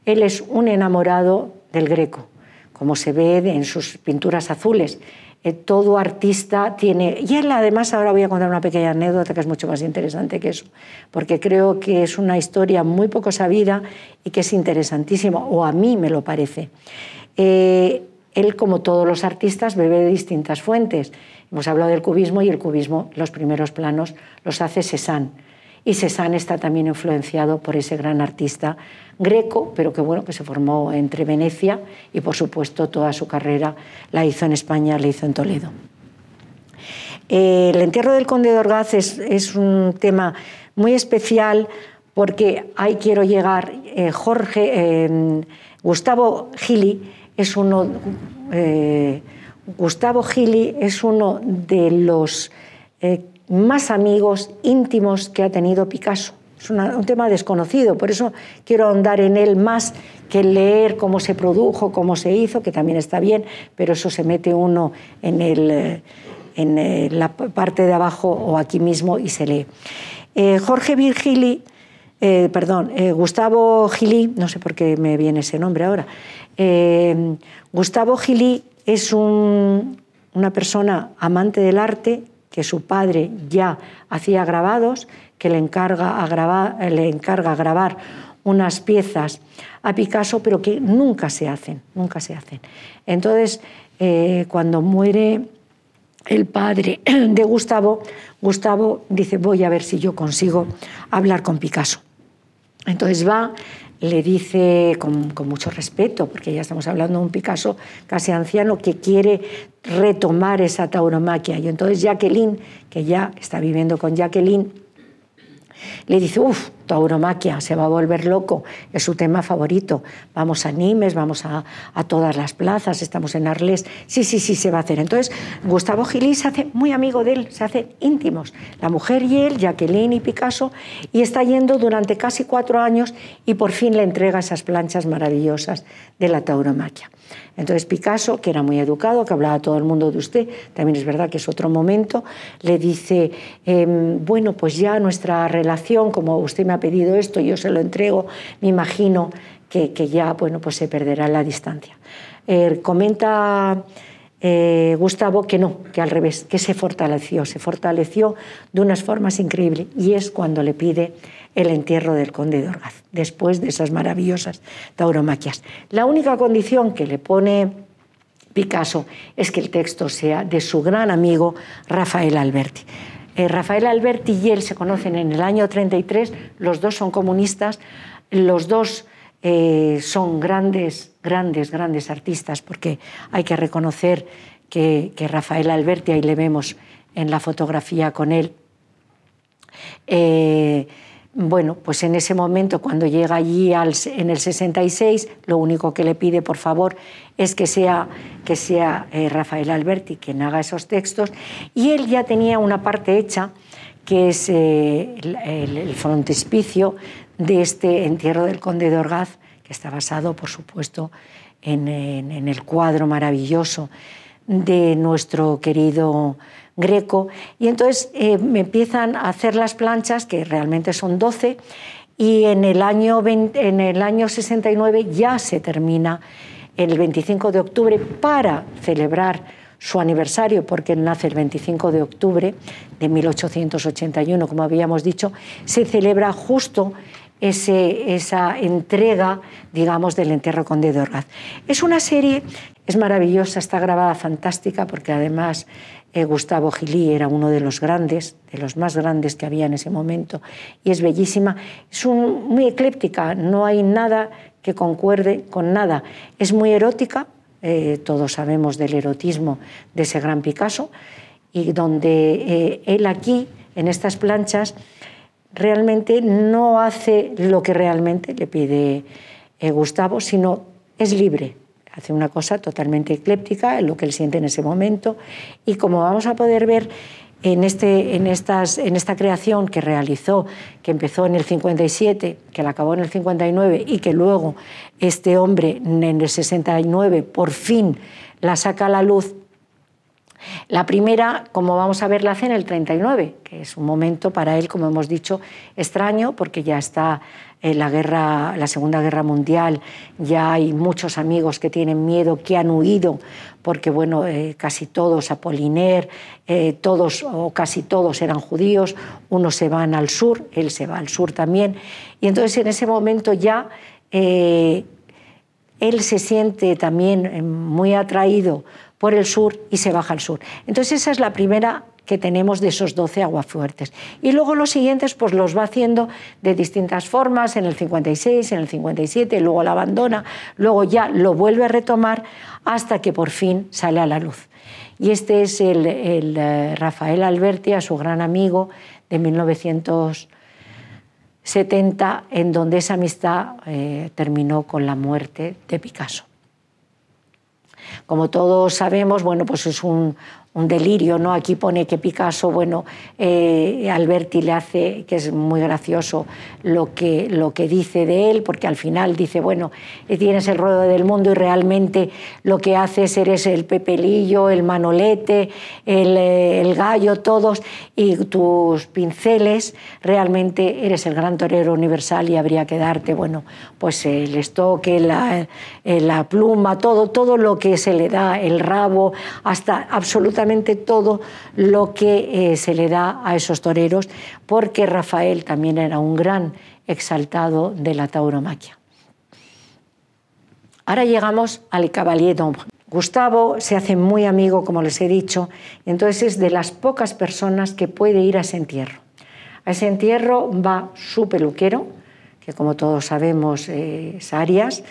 él es un enamorado del greco, como se ve en sus pinturas azules. Eh, todo artista tiene... Y él además ahora voy a contar una pequeña anécdota que es mucho más interesante que eso, porque creo que es una historia muy poco sabida y que es interesantísima, o a mí me lo parece. Eh, él, como todos los artistas, bebe de distintas fuentes. Hemos hablado del cubismo y el cubismo, los primeros planos, los hace Cézanne. Y Cézanne está también influenciado por ese gran artista greco, pero que bueno, que se formó entre Venecia y por supuesto toda su carrera la hizo en España, la hizo en Toledo. el entierro del conde de Orgaz es, un tema muy especial porque ahí quiero llegar. Eh, Jorge, eh, Gustavo Gili es uno, eh, Gustavo Gili es uno de los más amigos íntimos que ha tenido Picasso. Es un tema desconocido, por eso quiero ahondar en él más que leer cómo se produjo, cómo se hizo, que también está bien, pero eso se mete uno en, el, eh, en eh, la parte de abajo o aquí mismo y se lee. Eh, Jorge Virgili, perdón, Gustavo Gili, no sé por qué me viene ese nombre ahora, Gustavo Gili es una persona amante del arte, que su padre ya hacía grabados, que le encarga, a grabar, le encarga grabar unas piezas a Picasso, pero que nunca se hacen, nunca se hacen. Entonces, eh, cuando muere el padre de Gustavo, Gustavo dice, voy a ver si yo consigo hablar con Picasso. Entonces va, le dice con, mucho respeto, porque ya estamos hablando de un Picasso casi anciano que quiere retomar esa tauromaquia. Y entonces Jacqueline, que ya está viviendo con Jacqueline, le dice, uff, tauromaquia, se va a volver loco, es su tema favorito. Vamos a Nimes, vamos a, todas las plazas, estamos en Arles. Sí, sí, sí, se va a hacer. Entonces, Gustavo Gilí se hace muy amigo de él, se hace íntimos. La mujer y él, Jacqueline y Picasso, y está yendo durante casi cuatro años y por fin le entrega esas planchas maravillosas de la tauromaquia. Entonces Picasso, que era muy educado, que hablaba todo el mundo de usted, también es verdad que es otro momento, le dice, em, bueno, pues ya nuestra relación, como usted me ha pedido esto, yo se lo entrego, me imagino que, ya bueno, pues se perderá la distancia. Eh, comenta eh, Gustavo que no, que al revés, que se fortaleció, se fortaleció de unas formas increíbles y es cuando le pide el entierro del conde de Orgaz, después de esas maravillosas tauromaquias. La única condición que le pone Picasso es que el texto sea de su gran amigo Rafael Alberti. Rafael Alberti y él se conocen en el año 33, los dos son comunistas, los dos son grandes, grandes, grandes artistas, porque hay que reconocer que, que Rafael Alberti, ahí le vemos en la fotografía con él, eh, bueno, pues en ese momento, cuando llega allí en el 66, lo único que le pide, por favor, es que sea, que sea eh, Rafael Alberti quien haga esos textos. Y él ya tenía una parte hecha, que es eh, el, frontispicio de este entierro del conde de Orgaz, que está basado, por supuesto, en el cuadro maravilloso de nuestro querido Greco. Y entonces eh, me empiezan a hacer las planchas, que realmente son 12, y en el año, en el año 69 ya se termina el 25 de octubre para celebrar su aniversario, porque él nace el 25 de octubre de 1881, como habíamos dicho, se celebra justo ese, esa entrega, digamos, del entierro conde de Orgaz. Es una serie, es maravillosa, está grabada fantástica, porque además eh, Gustavo Gilí era uno de los grandes, de los más grandes que había en ese momento, y es bellísima. Es muy ecléptica, no hay nada que concuerde con nada. Es muy erótica, eh, todos sabemos del erotismo de ese gran Picasso, y donde eh, él aquí, en estas planchas, realmente no hace lo que realmente le pide Gustavo, sino es libre, hace una cosa totalmente ecléptica, lo que él siente en ese momento, y como vamos a poder ver en, este, en, estas, en esta creación que realizó, que empezó en el 57, que la acabó en el 59 y que luego este hombre en el 69 por fin la saca a la luz, la primera, como vamos a ver, la hace en el 39, que es un momento para él, como hemos dicho, extraño, porque ya está en la, guerra, la Segunda Guerra Mundial, ya hay muchos amigos que tienen miedo, que han huido, porque bueno, eh, casi todos, Apoliner, eh, todos o casi todos eran judíos, unos se van al sur, él se va al sur también, y entonces en ese momento ya eh, él se siente también muy atraído por el sur y se baja al sur. Entonces esa es la primera que tenemos de esos 12 aguafuertes. Y luego los siguientes pues los va haciendo de distintas formas, en el 56, en el 57, luego la abandona, luego ya lo vuelve a retomar hasta que por fin sale a la luz. Y este es el, eh, Rafael Alberti, a su gran amigo de 1970, en donde esa amistad eh, terminó con la muerte de Picasso. Como todos sabemos, bueno, pues es un, un delirio, ¿no? Aquí pone que Picasso, bueno, eh, Alberti le hace, que es muy gracioso lo que, lo que dice de él, porque al final dice, bueno, eh, tienes el ruedo del mundo y realmente lo que haces eres el pepelillo, el manolete, el, eh, gallo, todos, y tus pinceles, realmente eres el gran torero universal y habría que darte, bueno, pues el estoque, la, la pluma, todo, todo lo que se le da, el rabo, hasta absolutamente todo lo que eh, se le da a esos toreros, porque Rafael también era un gran exaltado de la tauromaquia. Ahora llegamos al Cavalier d'Ombre. Gustavo se hace muy amigo, como les he dicho, entonces es de las pocas personas que puede ir a ese entierro. A ese entierro va su peluquero, que como todos sabemos eh, es Arias,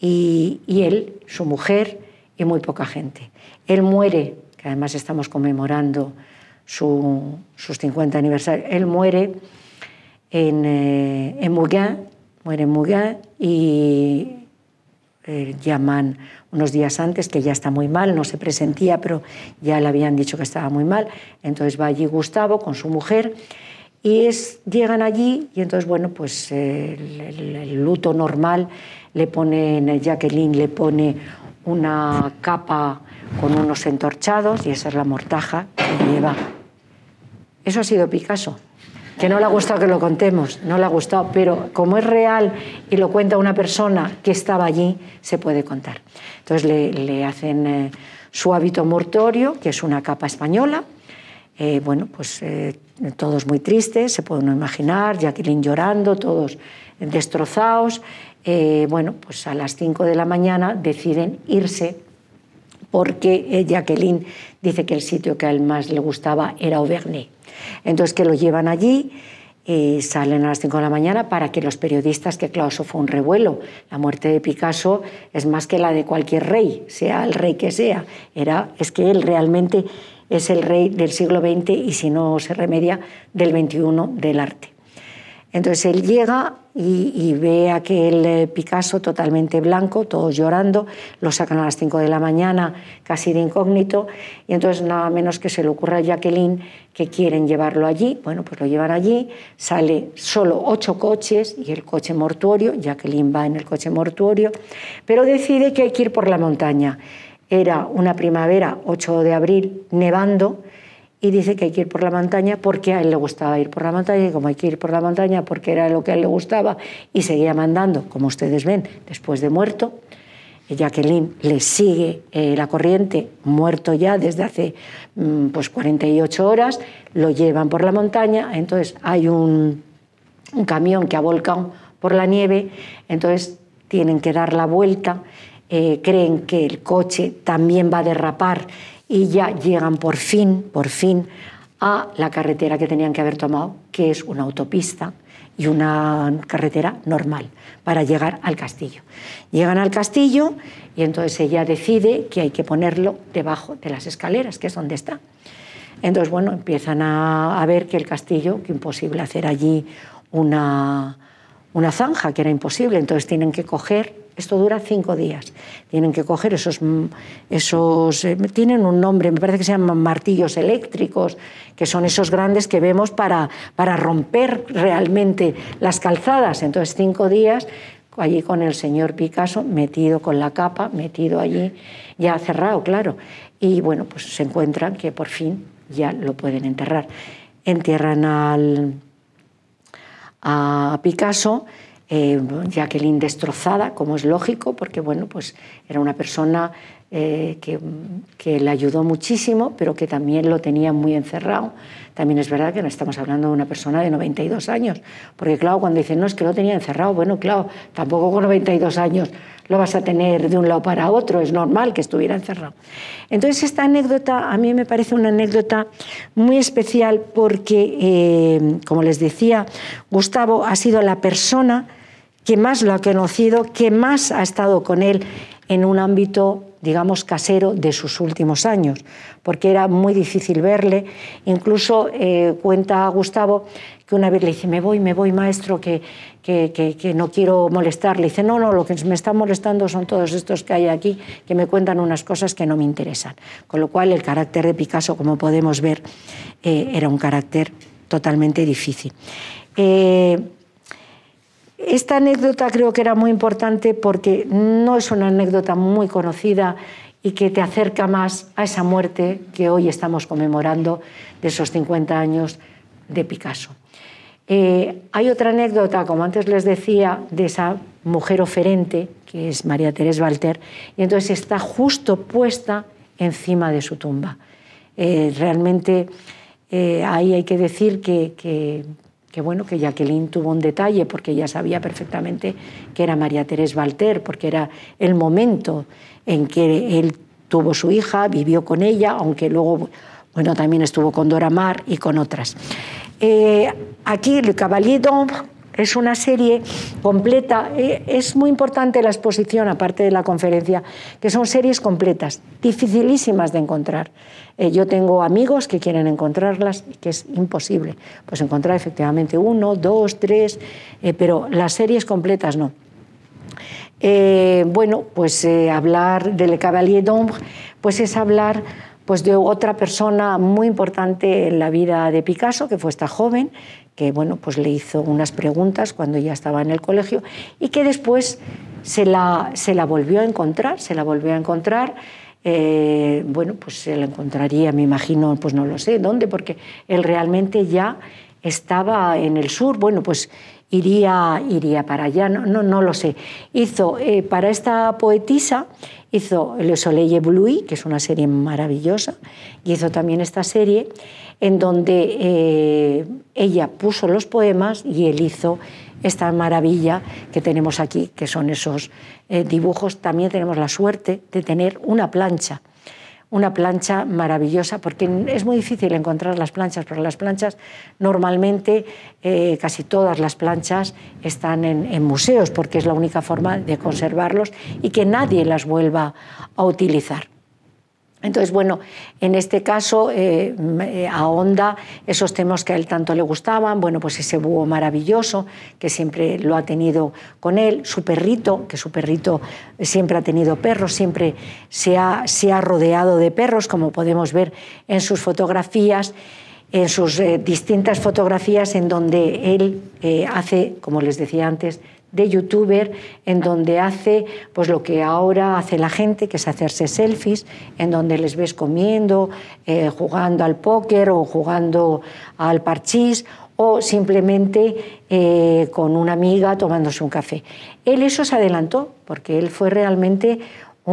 y, y él, su mujer y muy poca gente. Él muere que además estamos conmemorando su, sus 50 aniversarios. Él muere en, eh, en muere en Mougin y eh, llaman unos días antes que ya está muy mal, no se presentía, pero ya le habían dicho que estaba muy mal. Entonces va allí Gustavo con su mujer y es, llegan allí y entonces, bueno, pues el, el luto normal le pone, Jacqueline le pone una capa con unos entorchados y esa es la mortaja que lleva. Eso ha sido Picasso, que no le ha gustado que lo contemos, no le ha gustado, pero como es real y lo cuenta una persona que estaba allí, se puede contar. Entonces le, hacen eh, su hábito mortorio, que es una capa española, eh, bueno, pues eh, todos muy tristes, se puede uno imaginar, Jacqueline llorando, todos destrozados. bueno, pues a las 5 de la mañana deciden irse porque Jacqueline dice que el sitio que a él más le gustaba era Auvergne. Entonces que lo llevan allí, y salen a las 5 de la mañana para que los periodistas, que claro, eso fue un revuelo. La muerte de Picasso es más que la de cualquier rey, sea el rey que sea. Era, es que él realmente es el rey del siglo XX y si no se remedia del XXI del arte. Entonces él llega y, ve aquel eh, Picasso totalmente blanco, todos llorando, lo sacan a las 5 de la mañana, casi de incógnito, y entonces nada menos que se le ocurra a Jacqueline que quieren llevarlo allí. Bueno, pues lo llevan allí, sale solo ocho coches y el coche mortuorio, Jacqueline va en el coche mortuorio, pero decide que hay que ir por la montaña. Era una primavera, 8 de abril, nevando, y dice que hay que ir por la montaña porque a él le gustaba ir por la montaña y como hay que ir por la montaña porque era lo que a él le gustaba y seguía mandando, como ustedes ven, después de muerto. Jacqueline le sigue eh, la corriente, muerto ya desde hace mm, pues 48 horas, lo llevan por la montaña, entonces hay un, un camión que ha volcado por la nieve, entonces tienen que dar la vuelta, eh, creen que el coche también va a derrapar y ya llegan por fin, por fin, a la carretera que tenían que haber tomado, que es una autopista y una carretera normal para llegar al castillo. Llegan al castillo y entonces ella decide que hay que ponerlo debajo de las escaleras, que es donde está. Entonces, bueno, empiezan a, ver que el castillo, que imposible hacer allí una, una zanja, que era imposible, entonces tienen que coger esto dura cinco días. Tienen que coger esos, esos eh, tienen un nombre, me parece que se llaman martillos eléctricos, que son esos grandes que vemos para, para romper realmente las calzadas. Entonces, cinco días allí con el señor Picasso, metido con la capa, metido allí, ya cerrado, claro. Y bueno, pues se encuentran que por fin ya lo pueden enterrar. Entierran al, a Picasso eh, Jacqueline destrozada, como es lógico, porque bueno, pues era una persona eh, que, que, le ayudó muchísimo, pero que también lo tenía muy encerrado. También es verdad que no estamos hablando de una persona de 92 años, porque claro, cuando dicen, no, es que lo tenía encerrado, bueno, claro, tampoco con 92 años lo vas a tener de un lado para otro, es normal que estuviera encerrado. Entonces, esta anécdota a mí me parece una anécdota muy especial porque, eh, como les decía, Gustavo ha sido la persona que más lo ha conocido, que más ha estado con él en un ámbito, digamos, casero de sus últimos años, porque era muy difícil verle. Incluso eh, cuenta Gustavo que una vez le dice, me voy, me voy, maestro, que, que, que, no quiero molestarle. dice, no, no, lo que me está molestando son todos estos que hay aquí, que me cuentan unas cosas que no me interesan. Con lo cual, el carácter de Picasso, como podemos ver, eh, era un carácter totalmente difícil. Eh, esta anécdota creo que era muy importante porque no es una anécdota muy conocida y que te acerca más a esa muerte que hoy estamos conmemorando de esos 50 años de Picasso. Eh, hay otra anécdota, como antes les decía, de esa mujer oferente, que es María Teresa Walter, y entonces está justo puesta encima de su tumba. Eh, realmente eh, ahí hay que decir que, que bueno, que Jacqueline tuvo un detalle porque ella sabía perfectamente que era María Teresa Walter, porque era el momento en que él tuvo su hija, vivió con ella, aunque luego bueno, también estuvo con Dora Mar y con otras. Eh, aquí Le Cavalier d'Ombre es una serie completa. Eh, es muy importante la exposición, aparte de la conferencia, que son series completas, dificilísimas de encontrar. Eh, yo tengo amigos que quieren encontrarlas y que es imposible. Pues encontrar efectivamente uno, dos, tres, eh, pero las series completas no. bueno, pues hablar de Le Cavalier d'Ombre, pues es hablar pues de otra persona muy importante en la vida de Picasso, que fue esta joven, que bueno, pues le hizo unas preguntas cuando ya estaba en el colegio y que después se la, se la volvió a encontrar, se la volvió a encontrar. Eh, bueno, pues se la encontraría, me imagino, pues no lo sé dónde, porque él realmente ya estaba en el sur. Bueno, pues iría, iría para allá, no, no, no lo sé. Hizo eh, para esta poetisa, hizo Le Soleil Bleu, que es una serie maravillosa, y hizo también esta serie en donde eh, ella puso los poemas y él hizo esta maravilla que tenemos aquí, que son esos eh, dibujos. También tenemos la suerte de tener una plancha. Una plancha maravillosa, porque es muy difícil encontrar las planchas, porque las planchas normalmente, eh, casi todas las planchas están en, museos, porque es la única forma de conservarlos y que nadie las vuelva a utilizar. Entonces, bueno, en este caso eh, eh, ahonda esos temas que a él tanto le gustaban, bueno, pues ese búho maravilloso que siempre lo ha tenido con él, su perrito, que su perrito siempre ha tenido perros, siempre se ha, se ha rodeado de perros, como podemos ver en sus fotografías en sus eh, distintas fotografías en donde él hace, como les decía antes, de youtuber en donde hace pues lo que ahora hace la gente, que es hacerse selfies, en donde les ves comiendo, eh, jugando al póker o jugando al parchís o simplemente eh, con una amiga tomándose un café. Él eso se adelantó porque él fue realmente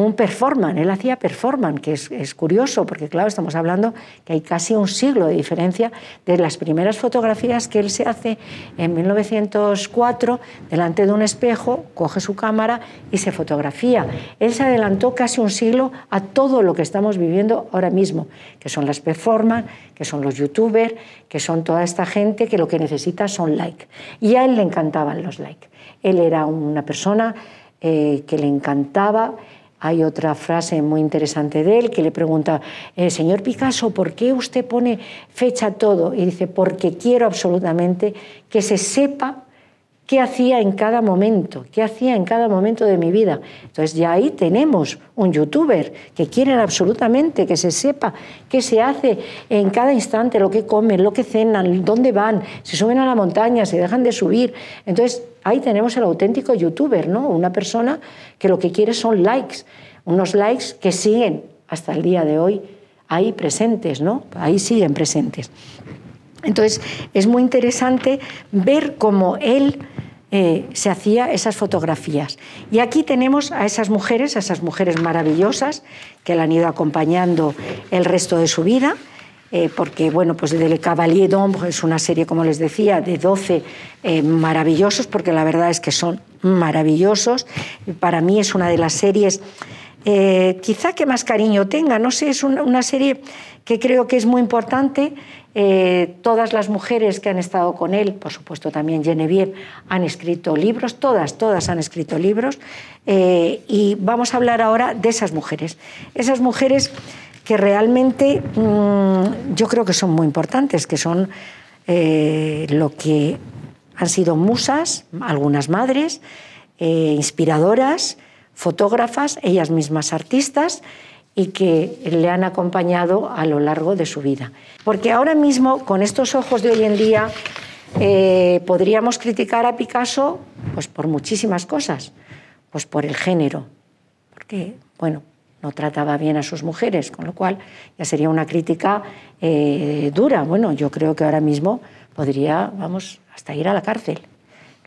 un performance, él hacía performance, que es, curioso, porque claro, estamos hablando que hay casi un siglo de diferencia de las primeras fotografías que él se hace en 1904 delante de un espejo, coge su cámara y se fotografía. Él se adelantó casi un siglo a todo lo que estamos viviendo ahora mismo, que son las performance, que son los youtubers, que son toda esta gente que lo que necesita son likes. Y a él le encantaban los likes. Él era una persona eh, que le encantaba hay otra frase muy interesante de él que le pregunta, eh, señor Picasso, ¿por qué usted pone fecha todo? Y dice, porque quiero absolutamente que se sepa qué hacía en cada momento, qué hacía en cada momento de mi vida. Entonces ya ahí tenemos un youtuber que quieren absolutamente que se sepa qué se hace en cada instante, lo que comen, lo que cenan, dónde van, se suben a la montaña, se dejan de subir. Entonces ahí tenemos el auténtico youtuber, ¿no? Una persona que lo que quiere son likes, unos likes que siguen hasta el día de hoy ahí presentes, ¿no? Ahí siguen presentes. Entonces, es muy interesante ver cómo él eh, se hacía esas fotografías. Y aquí tenemos a esas mujeres, a esas mujeres maravillosas que le han ido acompañando el resto de su vida eh, porque bueno, pues de Le Cavalier d'Ombre es una serie, como les decía, de 12 eh, maravillosos, porque la verdad es que son maravillosos. Para mí es una de las series, eh, quizá que más cariño tenga, no sé, es una, serie que creo que es muy importante. Todas las mujeres que han estado con él, por supuesto también Genevieve, han escrito libros, todas, todas han escrito libros, y vamos a hablar ahora de esas mujeres. Esas mujeres que realmente mm, yo creo que son muy importantes, que son eh, lo que han sido musas, algunas madres, eh, inspiradoras, fotógrafas, ellas mismas artistas y que le han acompañado a lo largo de su vida. Porque ahora mismo, con estos ojos de hoy en día, eh, podríamos criticar a Picasso pues, por muchísimas cosas, pues por el género, porque, bueno, no trataba bien a sus mujeres, con lo cual ya sería una crítica eh, dura. Bueno, yo creo que ahora mismo podría, vamos, hasta ir a la cárcel.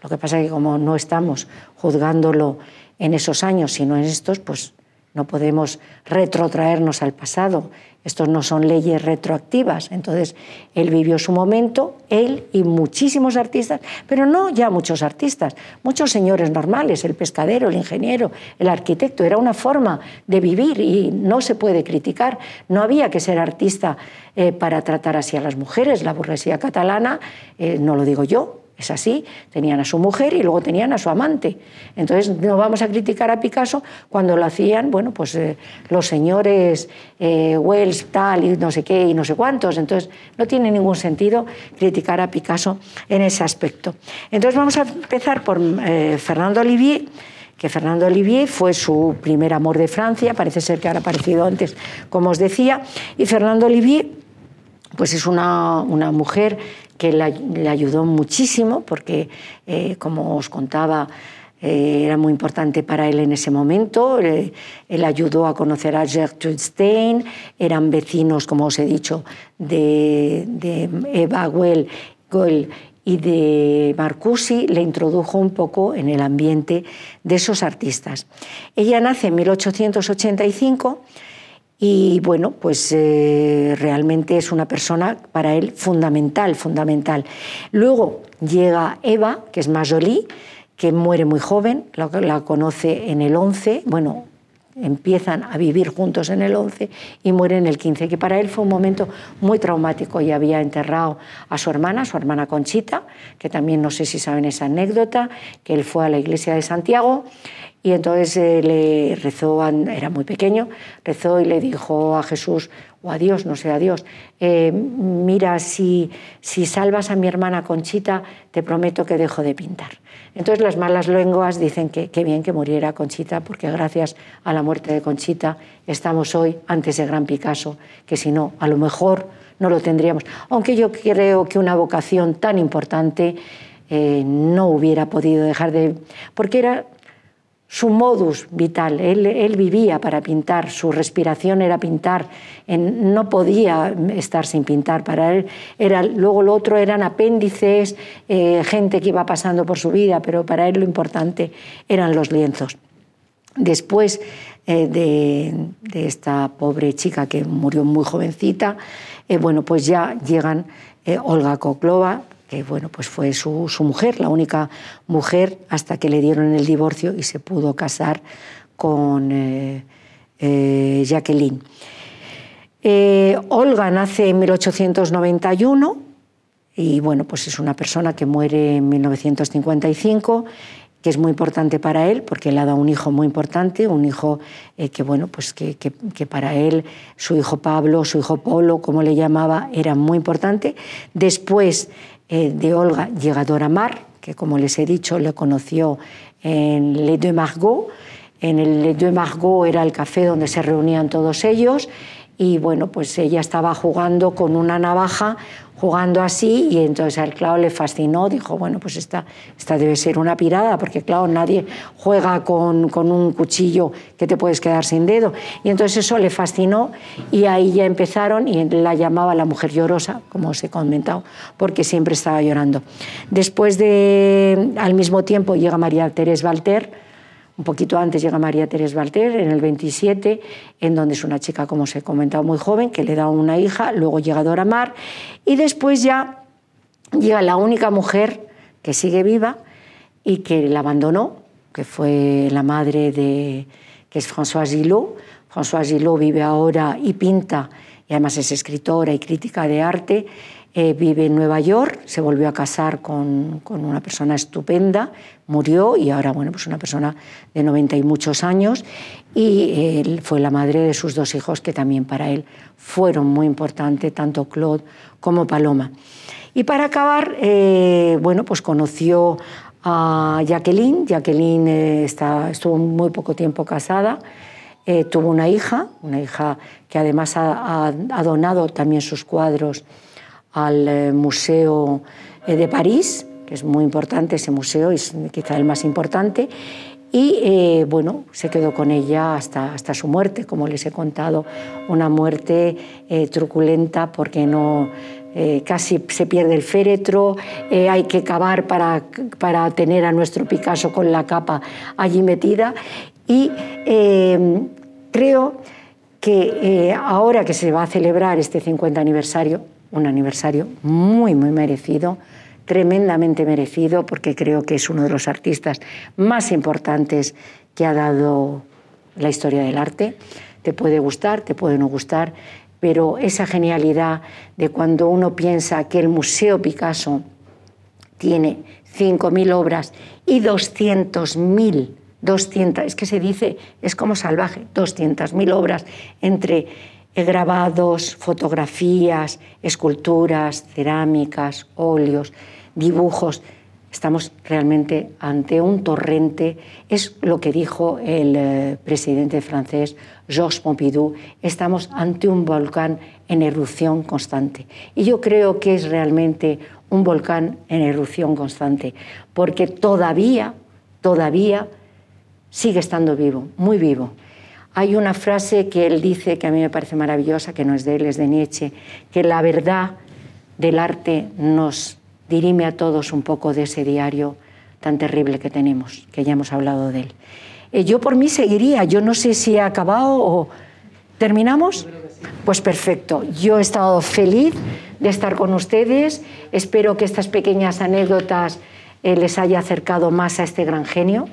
Lo que pasa es que como no estamos juzgándolo en esos años, sino en estos, pues no podemos retrotraernos al pasado. Estos no son leyes retroactivas. Entonces, él vivió su momento, él y muchísimos artistas, pero no ya muchos artistas, muchos señores normales, el pescadero, el ingeniero, el arquitecto. Era una forma de vivir y no se puede criticar. No había que ser artista eh, para tratar así a las mujeres. La burguesía catalana, eh, no lo digo yo, es así, tenían a su mujer y luego tenían a su amante. Entonces no vamos a criticar a Picasso cuando lo hacían, bueno, pues eh, los señores eh, Wells, tal y no sé qué y no sé cuántos. Entonces no tiene ningún sentido criticar a Picasso en ese aspecto. Entonces vamos a empezar por eh, Fernando Olivier que Fernando Olivier fue su primer amor de Francia, parece ser que ha aparecido antes, como os decía, y Fernando Olivier pues es una, una mujer que le ayudó muchísimo porque, eh, como os contaba, eh, era muy importante para él en ese momento. Eh, él ayudó a conocer a Gertrude Stein, eran vecinos, como os he dicho, de, Eva Well, y de Marcusi, le introdujo un poco en el ambiente de esos artistas. Ella nace en 1885 y bueno, pues eh, realmente es una persona para él fundamental, fundamental. Luego llega Eva, que es más que muere muy joven, la, la conoce en el 11, bueno, empiezan a vivir juntos en el 11 y mueren en el 15, que para él fue un momento muy traumático y había enterrado a su hermana, su hermana Conchita, que también no sé si saben esa anécdota, que él fue a la iglesia de Santiago y entonces eh, le rezó, era muy pequeño, rezó y le dijo a Jesús, o a Dios, no sé, a Dios, eh, mira, si, si salvas a mi hermana Conchita, te prometo que dejo de pintar. Entonces las malas lenguas dicen que qué bien que muriera Conchita, porque gracias a la muerte de Conchita estamos hoy ante ese gran Picasso, que si no, a lo mejor no lo tendríamos. Aunque yo creo que una vocación tan importante eh, no hubiera podido dejar de... porque era su modus vital. Él, vivía para pintar, su respiración era pintar, no podía estar sin pintar. Para él era, luego lo otro eran apéndices, eh, gente que iba pasando por su vida, pero para él lo importante eran los lienzos. Después eh, de, esta pobre chica que murió muy jovencita, eh, bueno, pues ya llegan Olga Koklova, que bueno, pues fue su, mujer, la única mujer hasta que le dieron el divorcio y se pudo casar con eh, eh, Jacqueline. Eh, Olga nace en 1891 y bueno, pues es una persona que muere en 1955 que es muy importante para él, porque él ha dado un hijo muy importante, un hijo que, bueno, pues que, que, para él, su hijo Pablo, su hijo Polo, como le llamaba, era muy importante. Después de Olga Llegadora Mar, que como les he dicho le conoció en Les Deux Margot. En el Les Deux Margot era el café donde se reunían todos ellos y bueno, pues ella estaba jugando con una navaja, jugando así, y entonces al claro le fascinó, dijo, bueno, pues esta, esta debe ser una pirada, porque claro, nadie juega con, con, un cuchillo que te puedes quedar sin dedo. Y entonces eso le fascinó y ahí ya empezaron y la llamaba la mujer llorosa, como os he comentado, porque siempre estaba llorando. Después de, al mismo tiempo llega María Teresa Walter, un poquito antes llega María Teresa Valter, en el 27, en donde es una chica, como os he comentado, muy joven, que le da una hija, luego llega Dora Mar, y después ya llega la única mujer que sigue viva y que la abandonó, que fue la madre de, que es Françoise Gillot. Françoise Gillot vive ahora y pinta, y además es escritora y crítica de arte, eh, vive en Nueva York, se volvió a casar con, con, una persona estupenda, murió y ahora, bueno, pues una persona de 90 y muchos años y él fue la madre de sus dos hijos que también para él fueron muy importantes, tanto Claude como Paloma. Y para acabar, eh, bueno, pues conoció a Jacqueline. Jacqueline eh, está, estuvo muy poco tiempo casada. tuvo una hija, una hija que además ha donado también sus cuadros al eh, Museo eh, de París, que es muy importante ese museo, es quizá el más importante, y eh, bueno, se quedó con ella hasta, hasta su muerte, como les he contado, una muerte truculenta porque no, casi se pierde el féretro, hay que cavar para, para tener a nuestro Picasso con la capa allí metida. Y creo que ahora que se va a celebrar este 50 aniversario, un aniversario muy, muy merecido, tremendamente merecido, porque creo que es uno de los artistas más importantes que ha dado la historia del arte. Te puede gustar, te puede no gustar, pero esa genialidad de cuando uno piensa que el Museo Picasso tiene 5.000 obras y 200.000, 200, es que se dice, es como salvaje, 200.000 obras entre grabados, fotografías, esculturas, cerámicas, óleos, dibujos. Estamos realmente ante un torrente, es lo que dijo el eh, presidente francés Georges Pompidou, estamos ante un volcán en erupción constante. Y yo creo que es realmente un volcán en erupción constante, porque todavía, todavía sigue estando vivo, muy vivo. Hay una frase que él dice que a mí me parece maravillosa, que no es de él, es de Nietzsche, que la verdad del arte nos dirime a todos un poco de ese diario tan terrible que tenemos, que ya hemos hablado de él. Eh, yo por mí seguiría, yo no sé si ha acabado o terminamos. Pues perfecto, yo he estado feliz de estar con ustedes, espero que estas pequeñas anécdotas eh, les haya acercado más a este gran genio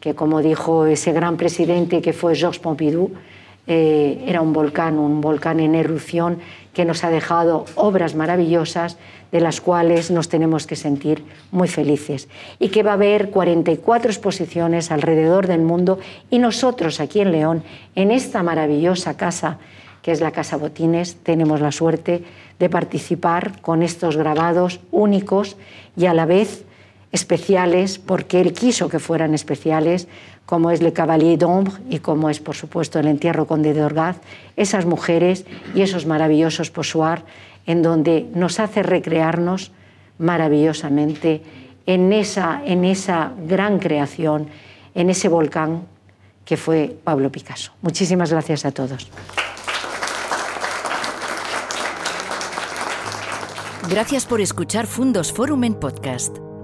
que como dijo ese gran presidente que fue Georges Pompidou, eh, era un volcán, un volcán en erupción que nos ha dejado obras maravillosas de las cuales nos tenemos que sentir muy felices y que va a haber 44 exposiciones alrededor del mundo y nosotros aquí en León, en esta maravillosa casa que es la Casa Botines, tenemos la suerte de participar con estos grabados únicos y a la vez especiales, porque él quiso que fueran especiales, como es Le Cavalier d'Ombre y como es, por supuesto, el entierro Conde de Orgaz, esas mujeres y esos maravillosos posoir en donde nos hace recrearnos maravillosamente en esa, en esa gran creación, en ese volcán que fue Pablo Picasso. Muchísimas gracias a todos. Gracias por escuchar Fundos Forum en podcast.